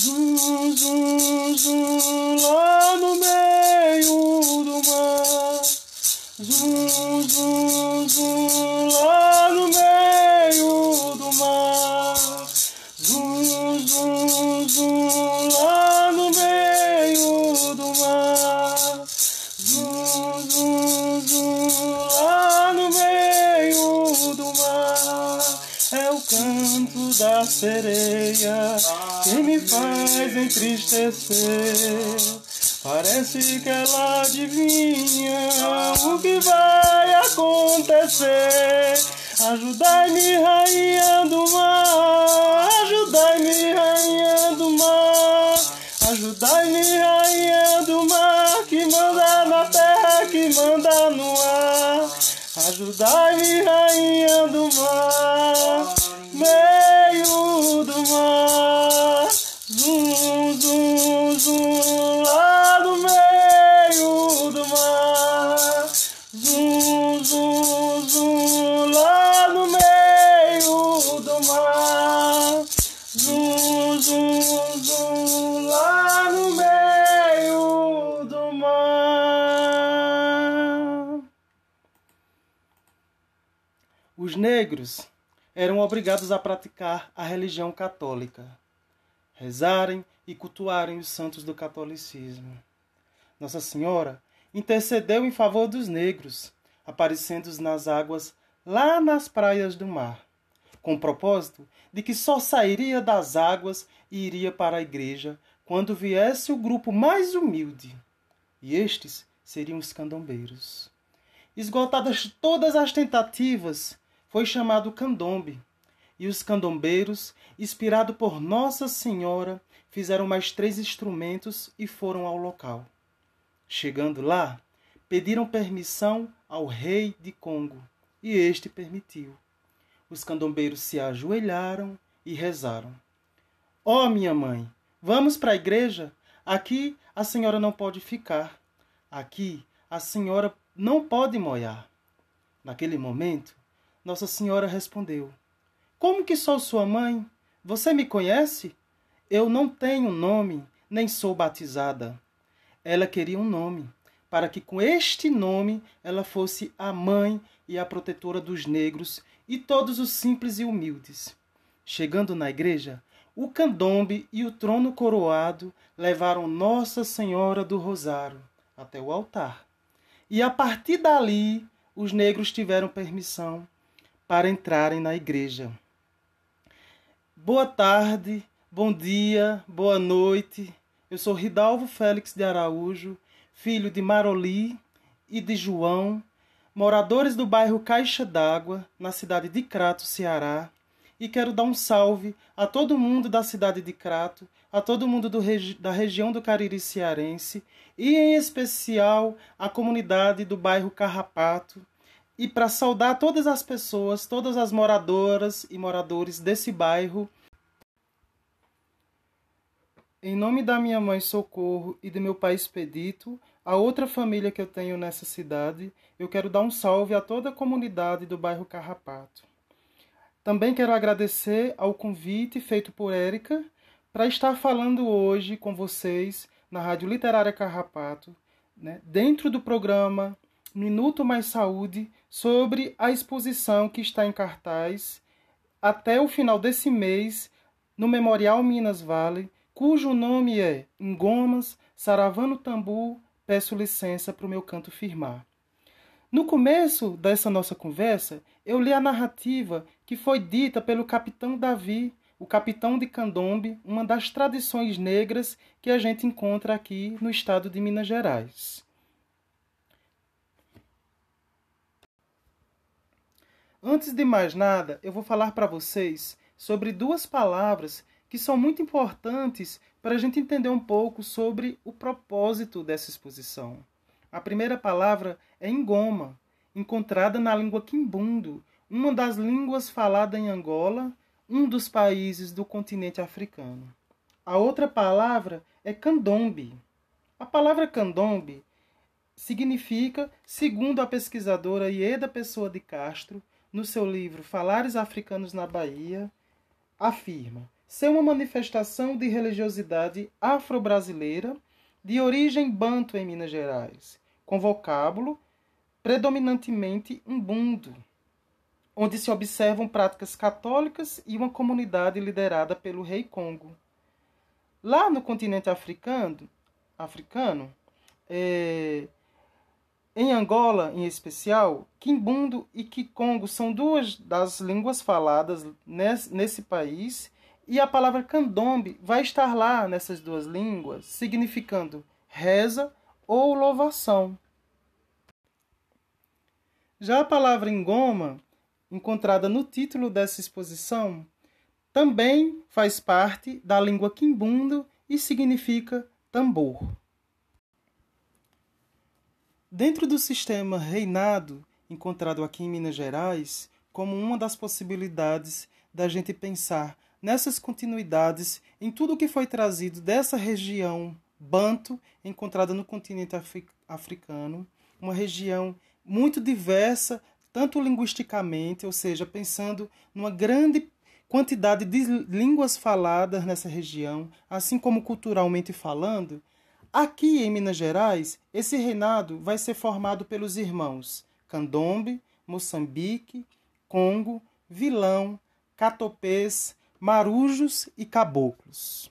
zum, zum, zum, lá no meio do mar. Zum, faz entristecer. Parece que ela adivinha o que vai acontecer. Ajudai-me, rainha do mar. Ajudai-me, rainha do mar. Ajudai-me, rainha do mar. Que manda na terra, que manda no ar. Ajudai-me, rainha do mar. Meio do mar. Zum, zum, lá no meio do mar. Os negros eram obrigados a praticar a religião católica, rezarem e cultuarem os santos do catolicismo. Nossa Senhora intercedeu em favor dos negros, aparecendo nas águas lá nas praias do mar, com o propósito de que só sairia das águas e iria para a igreja quando viesse o grupo mais humilde, e estes seriam os candombeiros. Esgotadas todas as tentativas, foi chamado candombe, e os candombeiros, inspirados por Nossa Senhora, fizeram mais três instrumentos e foram ao local. Chegando lá, pediram permissão ao rei de Congo, e este permitiu. Os candombeiros se ajoelharam e rezaram. Ó oh, minha mãe, vamos para a igreja? Aqui a senhora não pode ficar. Aqui a senhora não pode moiar. Naquele momento, Nossa Senhora respondeu: Como que sou sua mãe? Você me conhece? Eu não tenho nome, nem sou batizada. Ela queria um nome, para que com este nome ela fosse a mãe e a protetora dos negros e todos os simples e humildes. Chegando na igreja, o candombe e o trono coroado levaram Nossa Senhora do Rosário até o altar. E a partir dali, os negros tiveram permissão para entrarem na igreja. Boa tarde, bom dia, boa noite. Eu sou Ridalvo Félix de Araújo, filho de Maroli e de João, moradores do bairro Caixa d'Água, na cidade de Crato, Ceará, e quero dar um salve a todo mundo da cidade de Crato, a todo mundo regi da região do Cariri Cearense e, em especial, a comunidade do bairro Carrapato, e para saudar todas as pessoas, todas as moradoras e moradores desse bairro. Em nome da minha mãe Socorro e do meu pai Expedito, a outra família que eu tenho nessa cidade, eu quero dar um salve a toda a comunidade do bairro Carrapato. Também quero agradecer ao convite feito por Érica para estar falando hoje com vocês na Rádio Literária Carrapato, né, dentro do programa Minuto Mais Saúde, sobre a exposição que está em cartaz até o final desse mês no Memorial Minas Vale, cujo nome é Engomas, Saravano Tambu, peço licença para o meu canto firmar. No começo dessa nossa conversa, eu li a narrativa que foi dita pelo capitão Davi, o capitão de Candombe, uma das tradições negras que a gente encontra aqui no estado de Minas Gerais. Antes de mais nada, eu vou falar para vocês sobre duas palavras que são muito importantes para a gente entender um pouco sobre o propósito dessa exposição. A primeira palavra é engoma, encontrada na língua quimbundo, uma das línguas faladas em Angola, um dos países do continente africano. A outra palavra é candombe. A palavra candombe significa, segundo a pesquisadora Ieda Pessoa de Castro, no seu livro Falares Africanos na Bahia, afirma: ser uma manifestação de religiosidade afro-brasileira de origem banto em Minas Gerais, com vocábulo predominantemente umbundo, onde se observam práticas católicas e uma comunidade liderada pelo rei Congo. Lá no continente africano, africano é, em Angola, em especial, Quimbundo e Kikongo são duas das línguas faladas nesse, nesse país, e a palavra candombe vai estar lá nessas duas línguas, significando reza ou louvação. Já a palavra engoma, encontrada no título dessa exposição, também faz parte da língua quimbundo e significa tambor. Dentro do sistema reinado, encontrado aqui em Minas Gerais, como uma das possibilidades da gente pensar nessas continuidades em tudo que foi trazido dessa região banto encontrada no continente africano, uma região muito diversa, tanto linguisticamente, ou seja, pensando numa grande quantidade de línguas faladas nessa região, assim como culturalmente falando, Aqui em Minas Gerais, esse reinado vai ser formado pelos irmãos Candombe, Moçambique, Congo, Vilão, Catopês, Marujos e Caboclos.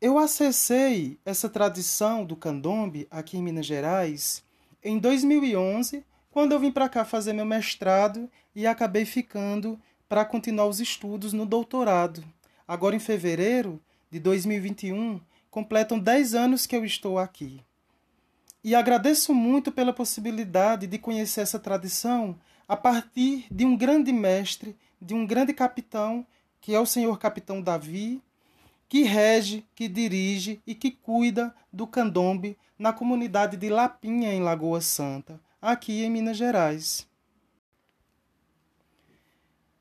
Eu acessei essa tradição do candombe aqui em Minas Gerais em 2011, quando eu vim para cá fazer meu mestrado e acabei ficando para continuar os estudos no doutorado. Agora em fevereiro, de 2021 completam 10 anos que eu estou aqui. E agradeço muito pela possibilidade de conhecer essa tradição a partir de um grande mestre, de um grande capitão, que é o senhor capitão Davi, que rege, que dirige e que cuida do candombe na comunidade de Lapinha, em Lagoa Santa, aqui em Minas Gerais.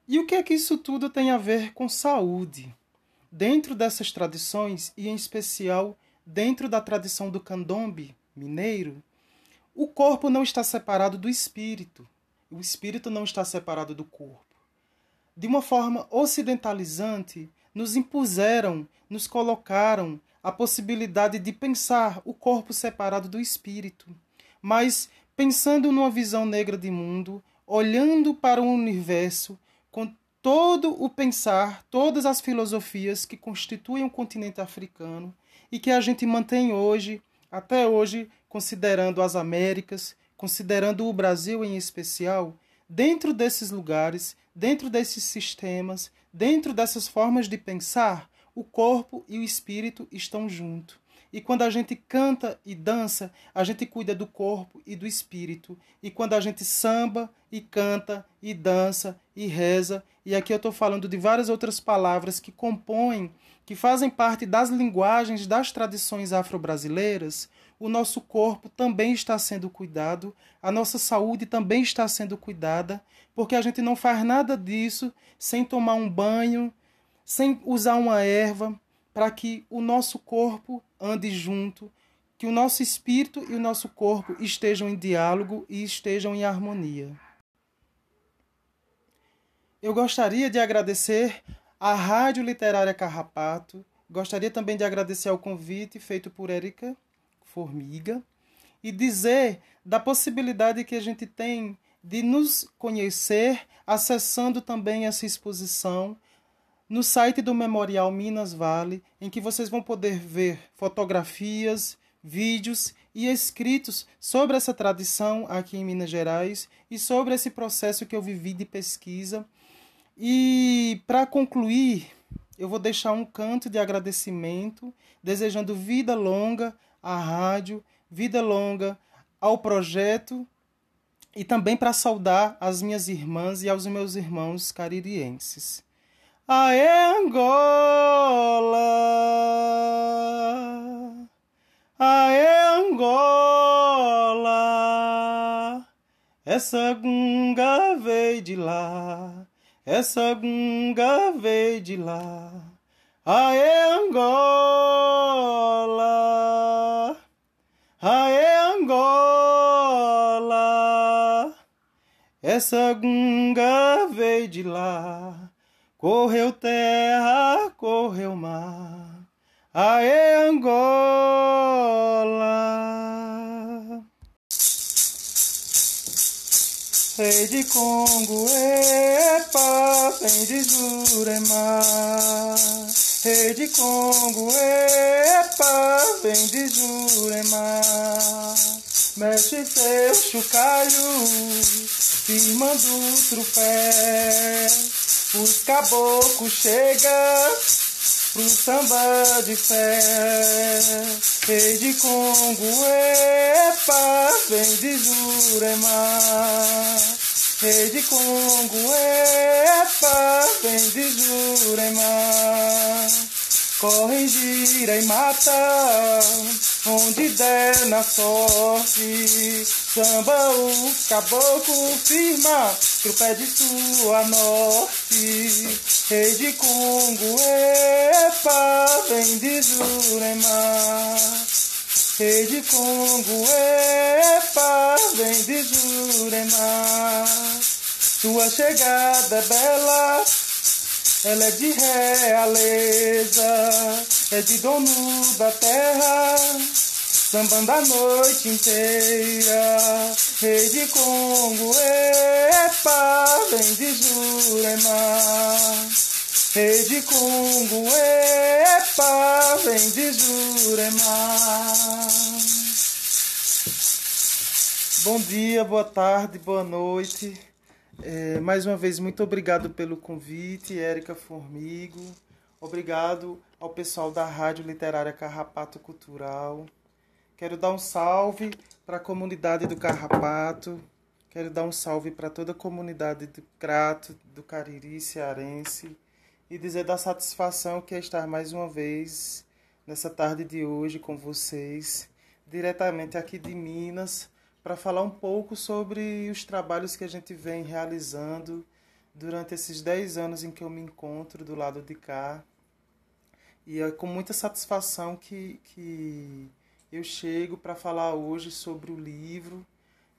E o que é que isso tudo tem a ver com saúde? Dentro dessas tradições, e em especial dentro da tradição do candombe mineiro, o corpo não está separado do espírito, o espírito não está separado do corpo. De uma forma ocidentalizante, nos impuseram, nos colocaram a possibilidade de pensar o corpo separado do espírito, mas pensando numa visão negra de mundo, olhando para o universo com todo o pensar, todas as filosofias que constituem o continente africano e que a gente mantém hoje, até hoje, considerando as Américas, considerando o Brasil em especial, dentro desses lugares, dentro desses sistemas, dentro dessas formas de pensar, o corpo e o espírito estão juntos. E quando a gente canta e dança, a gente cuida do corpo e do espírito. E quando a gente samba e canta e dança e reza, e aqui eu estou falando de várias outras palavras que compõem, que fazem parte das linguagens das tradições afro-brasileiras, o nosso corpo também está sendo cuidado, a nossa saúde também está sendo cuidada, porque a gente não faz nada disso sem tomar um banho, sem usar uma erva, para que o nosso corpo ande junto, que o nosso espírito e o nosso corpo estejam em diálogo e estejam em harmonia. Eu gostaria de agradecer à Rádio Literária Carrapato, gostaria também de agradecer ao convite feito por Érica Formiga e dizer da possibilidade que a gente tem de nos conhecer acessando também essa exposição no site do Memorial Minas Vale, em que vocês vão poder ver fotografias, vídeos e escritos sobre essa tradição aqui em Minas Gerais e sobre esse processo que eu vivi de pesquisa. E para concluir, eu vou deixar um canto de agradecimento, desejando vida longa à rádio, vida longa ao projeto e também para saudar as minhas irmãs e aos meus irmãos caririenses. Aê Angola, aê Angola, essa gunga veio de lá, essa gunga veio de lá. Aê Angola, aê Angola, Essa gunga veio de lá, correu terra, correu mar. Aê, Angola! Rei de Congo, epa, vem de Jurema. Rei de Congo, epa, vem de Jurema. Mexe seu chocalho, firmando o trupé. Os caboclos chegam pro samba de fé. Rei de Congo, epa, vem de Jurema. Rei de Congo, epa, vem de Jurema. Corre, gira e mata, onde der na sorte. Samba o caboclo firma, pro pé de sua norte. Rei de Congo, epa, vem de Jurema. Rei de Congo, epa, vem de Jurema. Sua chegada é bela, ela é de realeza, é de dono da terra, sambando a noite inteira. Rei de Congo, epa, vem de Jurema. Rei de Congo, epa, vem de Jurema. Bom dia, boa tarde, boa noite. É, mais uma vez, muito obrigado pelo convite, Érica Formigo. Obrigado ao pessoal da Rádio Literária Carrapato Cultural. Quero dar um salve para a comunidade do Carrapato. Quero dar um salve para toda a comunidade do Crato, do Cariri cearense. E dizer da satisfação que é estar mais uma vez nessa tarde de hoje com vocês, diretamente aqui de Minas para falar um pouco sobre os trabalhos que a gente vem realizando durante esses 10 anos em que eu me encontro do lado de cá. E é com muita satisfação que, que eu chego para falar hoje sobre o livro,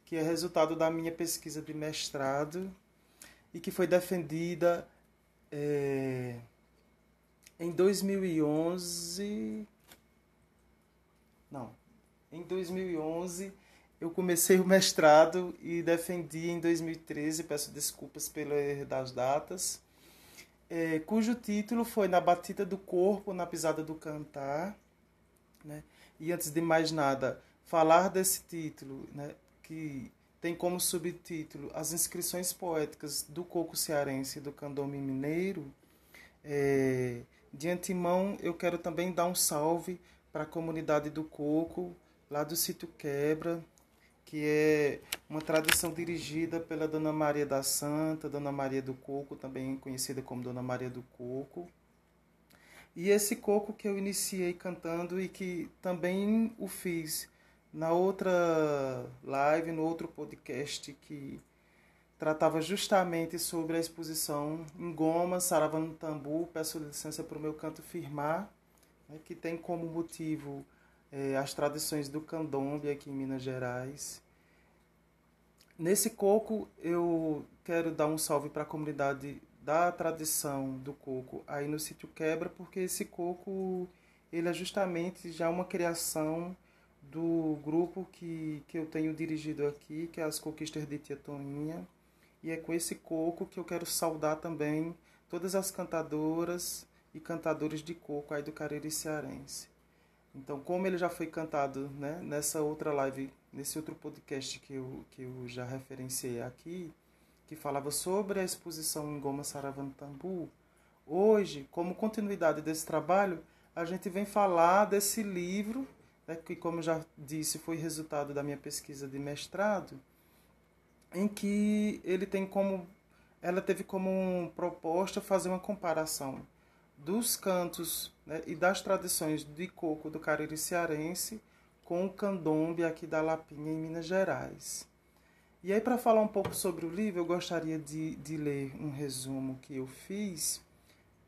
que é resultado da minha pesquisa de mestrado e que foi defendida é, em 2011. Não, em 2011 eu comecei o mestrado e defendi em 2013, peço desculpas pelo erro das datas, é, cujo título foi Na Batida do Corpo, na Pisada do Cantar. Né? E antes de mais nada, falar desse título, né, que tem como subtítulo As Inscrições Poéticas do Coco Cearense e do Candombe Mineiro, é, de antemão eu quero também dar um salve para a comunidade do Coco, lá do sítio Quebra, que é uma tradição dirigida pela Dona Maria da Santa, Dona Maria do Coco, também conhecida como Dona Maria do Coco. E esse coco que eu iniciei cantando e que também o fiz na outra live, no outro podcast que tratava justamente sobre a exposição em Goma, Saravano Tambu, peço licença para o meu canto firmar, né, que tem como motivo é, as tradições do candomblé aqui em Minas Gerais. Nesse coco eu quero dar um salve para a comunidade da tradição do coco aí no sítio Quebra, porque esse coco ele é justamente já uma criação do grupo que, que eu tenho dirigido aqui, que é as Coquistas de Tia Toninha. E é com esse coco que eu quero saudar também todas as cantadoras e cantadores de coco aí do Cariri Cearense. Então, como ele já foi cantado né, nessa outra live nesse outro podcast que eu, que eu já referenciei aqui, que falava sobre a exposição em Goma Saravantambu, hoje, como continuidade desse trabalho, a gente vem falar desse livro, né, que, como já disse, foi resultado da minha pesquisa de mestrado, em que ele tem como ela teve como proposta fazer uma comparação dos cantos né, e das tradições de coco do Cariri cearense com o candombe aqui da Lapinha, em Minas Gerais. E aí, para falar um pouco sobre o livro, eu gostaria de, de ler um resumo que eu fiz,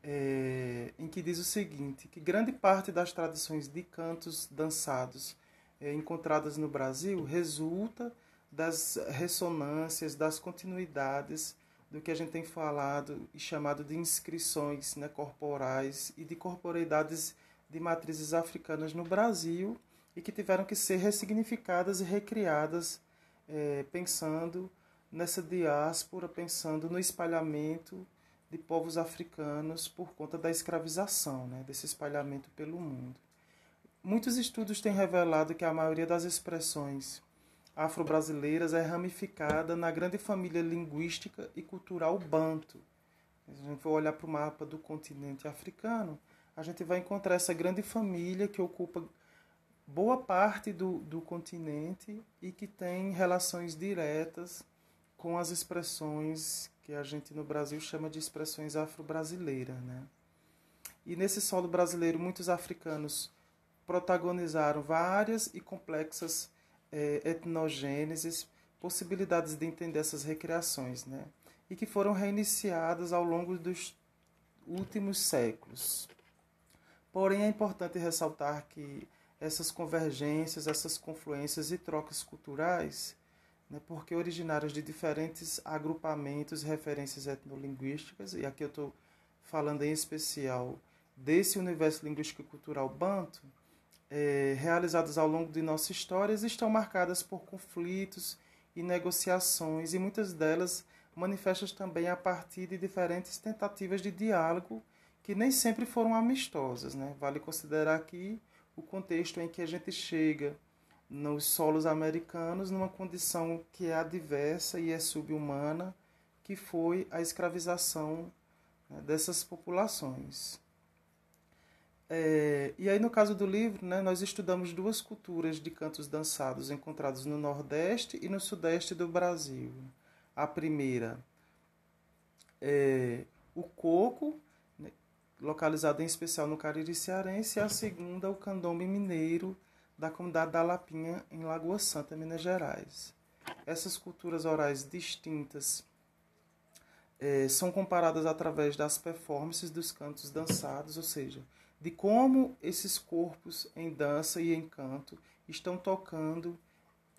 é, em que diz o seguinte: que grande parte das tradições de cantos dançados é, encontradas no Brasil resulta das ressonâncias, das continuidades do que a gente tem falado e chamado de inscrições né, corporais e de corporeidades de matrizes africanas no Brasil e que tiveram que ser ressignificadas e recriadas é, pensando nessa diáspora, pensando no espalhamento de povos africanos por conta da escravização, né, desse espalhamento pelo mundo. Muitos estudos têm revelado que a maioria das expressões afro-brasileiras é ramificada na grande família linguística e cultural banto. Se a gente for olhar para o mapa do continente africano, a gente vai encontrar essa grande família que ocupa boa parte do, do continente e que tem relações diretas com as expressões que a gente no Brasil chama de expressões afro-brasileiras. Né? E nesse solo brasileiro, muitos africanos protagonizaram várias e complexas é, etnogêneses, possibilidades de entender essas recriações, né? e que foram reiniciadas ao longo dos últimos séculos. Porém, é importante ressaltar que essas convergências, essas confluências e trocas culturais, né, porque originárias de diferentes agrupamentos referências etnolinguísticas, e aqui eu estou falando em especial desse universo linguístico e cultural banto, é, realizadas ao longo de nossa história estão marcadas por conflitos e negociações, e muitas delas manifestas também a partir de diferentes tentativas de diálogo que nem sempre foram amistosas. Né? Vale considerar aqui o contexto em que a gente chega nos solos americanos numa condição que é adversa e é subhumana, que foi a escravização né, dessas populações. É, e aí, no caso do livro, né, nós estudamos duas culturas de cantos dançados encontrados no Nordeste e no Sudeste do Brasil. A primeira é o coco, né, localizado em especial no Cariri Cearense, e a segunda, o candombe mineiro, da comunidade da Lapinha, em Lagoa Santa, Minas Gerais. Essas culturas orais distintas é, são comparadas através das performances dos cantos dançados, ou seja, de como esses corpos em dança e em canto estão tocando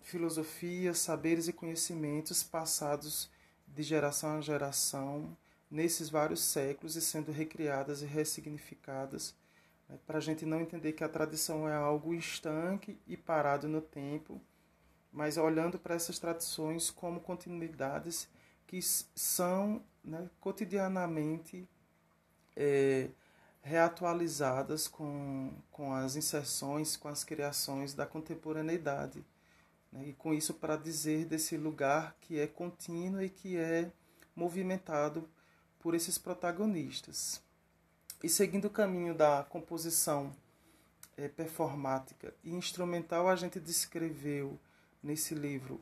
filosofias, saberes e conhecimentos passados de geração a geração nesses vários séculos e sendo recriadas e ressignificadas né, para a gente não entender que a tradição é algo estanque e parado no tempo, mas olhando para essas tradições como continuidades que são né, cotidianamente é, reatualizadas com, com as inserções, com as criações da contemporaneidade. Né? E com isso para dizer desse lugar que é contínuo e que é movimentado por esses protagonistas. E seguindo o caminho da composição é, performática e instrumental, a gente descreveu nesse livro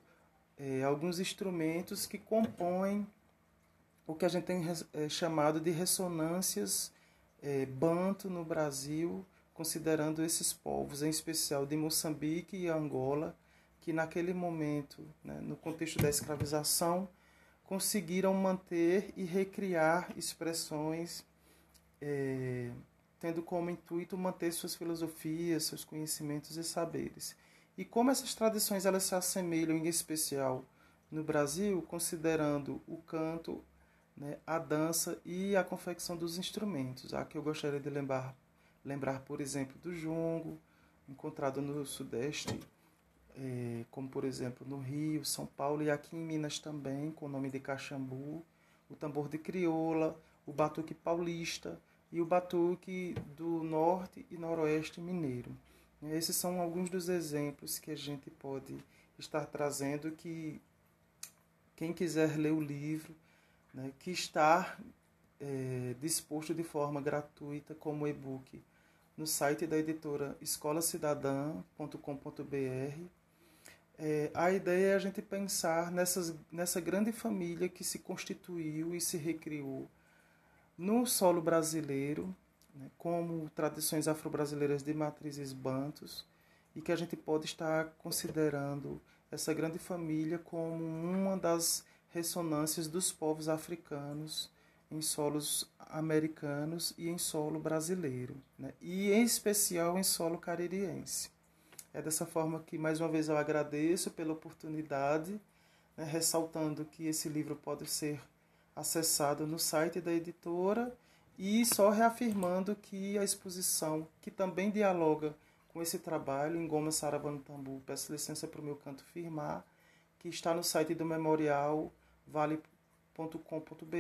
é, alguns instrumentos que compõem o que a gente tem é, chamado de ressonâncias é, banto no Brasil, considerando esses povos, em especial de Moçambique e Angola, que naquele momento, né, no contexto da escravização, conseguiram manter e recriar expressões, é, tendo como intuito manter suas filosofias, seus conhecimentos e saberes. E como essas tradições elas se assemelham em especial no Brasil, considerando o canto né, a dança e a confecção dos instrumentos. Aqui eu gostaria de lembrar, lembrar por exemplo, do jongo, encontrado no Sudeste, é, como por exemplo no Rio, São Paulo e aqui em Minas também, com o nome de caxambu, o tambor de crioula, o batuque paulista e o batuque do norte e noroeste mineiro. Esses são alguns dos exemplos que a gente pode estar trazendo que quem quiser ler o livro né, que está é, disposto de forma gratuita como e-book no site da editora escolacidadã.com.br. É, a ideia é a gente pensar nessas, nessa grande família que se constituiu e se recriou no solo brasileiro, né, como tradições afro-brasileiras de matrizes bantos, e que a gente pode estar considerando essa grande família como uma das ressonâncias dos povos africanos em solos americanos e em solo brasileiro, né? e em especial em solo caririense. É dessa forma que, mais uma vez, eu agradeço pela oportunidade, né, ressaltando que esse livro pode ser acessado no site da editora e só reafirmando que a exposição, que também dialoga com esse trabalho em Goma Sarabano Tambu, peço licença para o meu canto firmar, que está no site do memorial vale.com.br,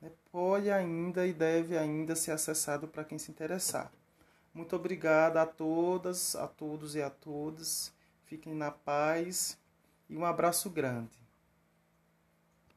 né, pode ainda e deve ainda ser acessado para quem se interessar. Muito obrigada a todas, a todos e a todas. Fiquem na paz e um abraço grande.